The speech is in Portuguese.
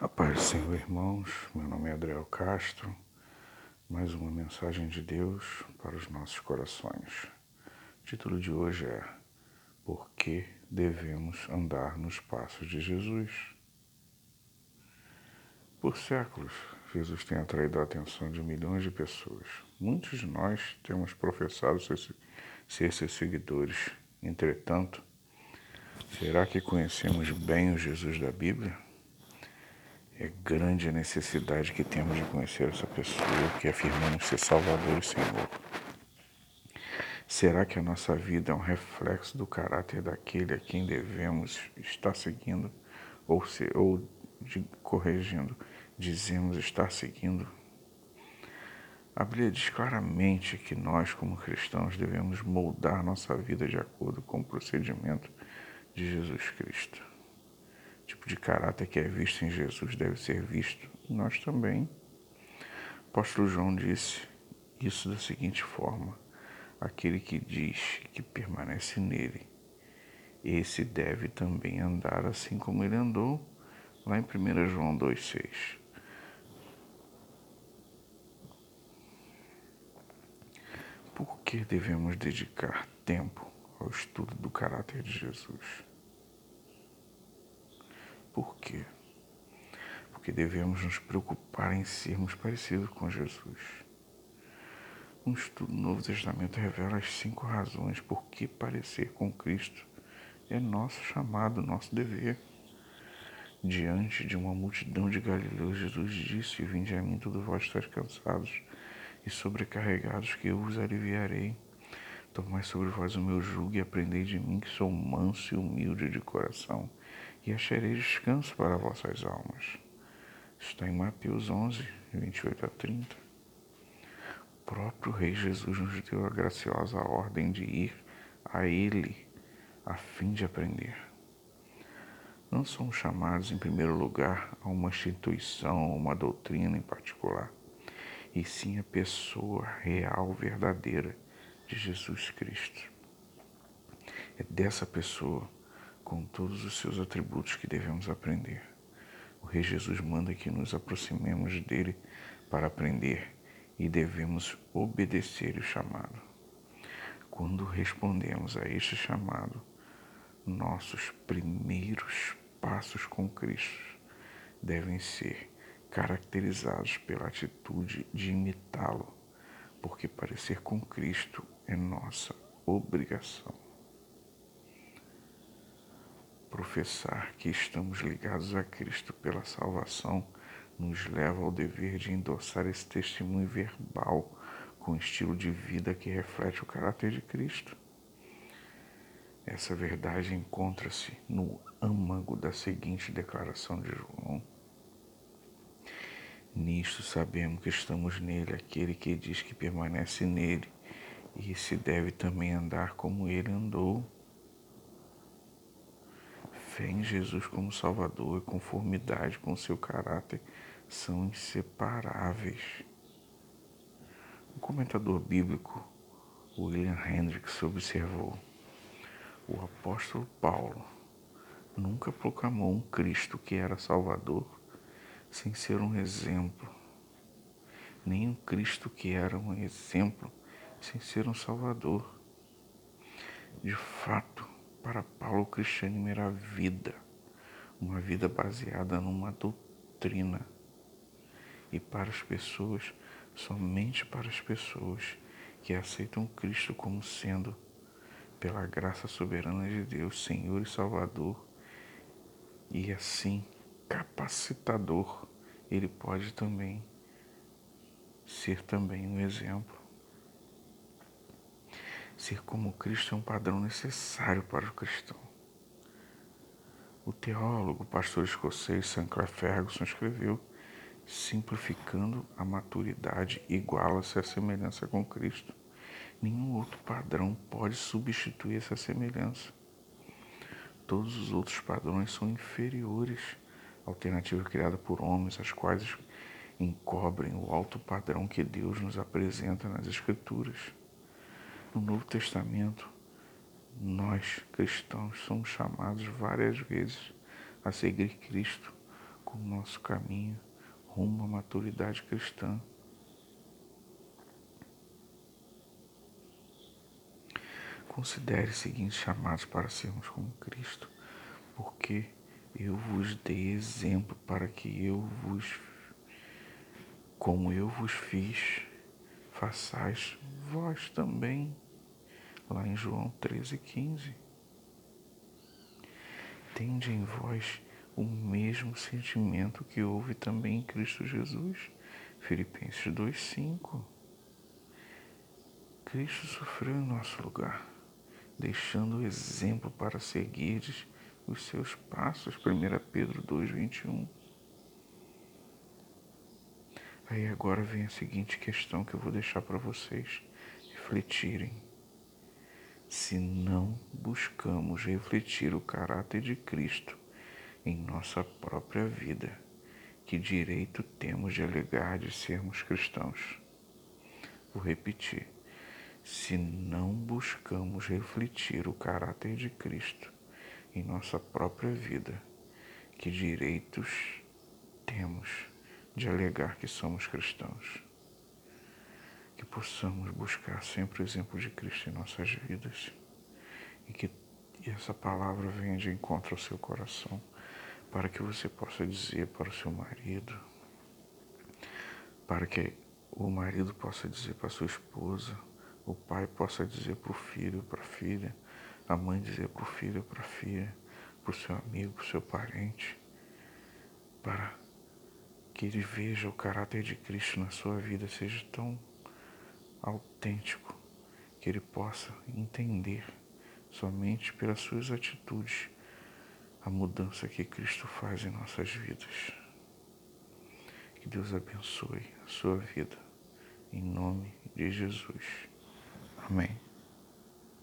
A paz do Senhor, irmãos. Meu nome é Adriel Castro. Mais uma mensagem de Deus para os nossos corações. O título de hoje é Por que devemos andar nos passos de Jesus? Por séculos, Jesus tem atraído a atenção de milhões de pessoas. Muitos de nós temos professado ser seus seguidores. Entretanto, será que conhecemos bem o Jesus da Bíblia? É grande a necessidade que temos de conhecer essa pessoa que afirmamos ser Salvador e Senhor. Será que a nossa vida é um reflexo do caráter daquele a quem devemos estar seguindo ou, se, ou de, corrigindo, dizemos estar seguindo? A Bíblia diz claramente que nós, como cristãos, devemos moldar nossa vida de acordo com o procedimento de Jesus Cristo tipo de caráter que é visto em Jesus deve ser visto em nós também. O apóstolo João disse isso da seguinte forma: aquele que diz que permanece nele, esse deve também andar assim como ele andou, lá em 1 João 2,6. Por que devemos dedicar tempo ao estudo do caráter de Jesus? Por quê? Porque devemos nos preocupar em sermos parecidos com Jesus. Um estudo do Novo Testamento revela as cinco razões por que parecer com Cristo é nosso chamado, nosso dever. Diante de uma multidão de galileus, Jesus disse: Vinde a mim, todos vós estáis cansados e sobrecarregados, que eu vos aliviarei. Tomai sobre vós o meu jugo e aprendei de mim, que sou manso e humilde de coração e acharei descanso para vossas almas. Está em Mateus 11, 28 a 30. O próprio Rei Jesus nos deu a graciosa ordem de ir a Ele a fim de aprender. Não somos chamados, em primeiro lugar, a uma instituição ou uma doutrina em particular, e sim a pessoa real, verdadeira de Jesus Cristo. É dessa pessoa com todos os seus atributos que devemos aprender. O Rei Jesus manda que nos aproximemos dele para aprender e devemos obedecer o chamado. Quando respondemos a este chamado, nossos primeiros passos com Cristo devem ser caracterizados pela atitude de imitá-lo, porque parecer com Cristo é nossa obrigação professar que estamos ligados a Cristo pela salvação nos leva ao dever de endossar esse testemunho verbal com estilo de vida que reflete o caráter de Cristo. Essa verdade encontra-se no âmago da seguinte declaração de João. Nisto sabemos que estamos nele, aquele que diz que permanece nele, e se deve também andar como ele andou fé em Jesus como Salvador e conformidade com seu caráter são inseparáveis. O comentador bíblico William Hendricks observou: o apóstolo Paulo nunca proclamou um Cristo que era Salvador sem ser um exemplo, nem um Cristo que era um exemplo sem ser um Salvador. De fato, para Paulo, o cristianismo era vida, uma vida baseada numa doutrina. E para as pessoas, somente para as pessoas que aceitam Cristo como sendo, pela graça soberana de Deus, Senhor e Salvador, e assim capacitador, ele pode também ser também um exemplo Ser como Cristo é um padrão necessário para o cristão. O teólogo, pastor escocês Sinclair Ferguson escreveu: simplificando a maturidade iguala-se à semelhança com Cristo. Nenhum outro padrão pode substituir essa semelhança. Todos os outros padrões são inferiores à alternativa criada por homens, as quais encobrem o alto padrão que Deus nos apresenta nas Escrituras. No Novo Testamento, nós cristãos somos chamados várias vezes a seguir Cristo o nosso caminho rumo à maturidade cristã. Considere os seguintes chamados para sermos como Cristo, porque eu vos dei exemplo para que eu vos, como eu vos fiz, façais vós também. Lá em João 13, 15. Tende em vós o mesmo sentimento que houve também em Cristo Jesus. Filipenses 2,5. Cristo sofreu em nosso lugar, deixando o exemplo para seguires os seus passos. 1 Pedro 2,21. Aí agora vem a seguinte questão que eu vou deixar para vocês refletirem. Se não buscamos refletir o caráter de Cristo em nossa própria vida, que direito temos de alegar de sermos cristãos? Vou repetir. Se não buscamos refletir o caráter de Cristo em nossa própria vida, que direitos temos de alegar que somos cristãos? Que possamos buscar sempre o exemplo de Cristo em nossas vidas e que essa palavra venha de encontro ao seu coração para que você possa dizer para o seu marido, para que o marido possa dizer para a sua esposa, o pai possa dizer para o filho, para a filha, a mãe dizer para o filho, para a filha, para o seu amigo, para o seu parente, para que ele veja o caráter de Cristo na sua vida seja tão autêntico que ele possa entender somente pelas suas atitudes a mudança que Cristo faz em nossas vidas. Que Deus abençoe a sua vida, em nome de Jesus. Amém.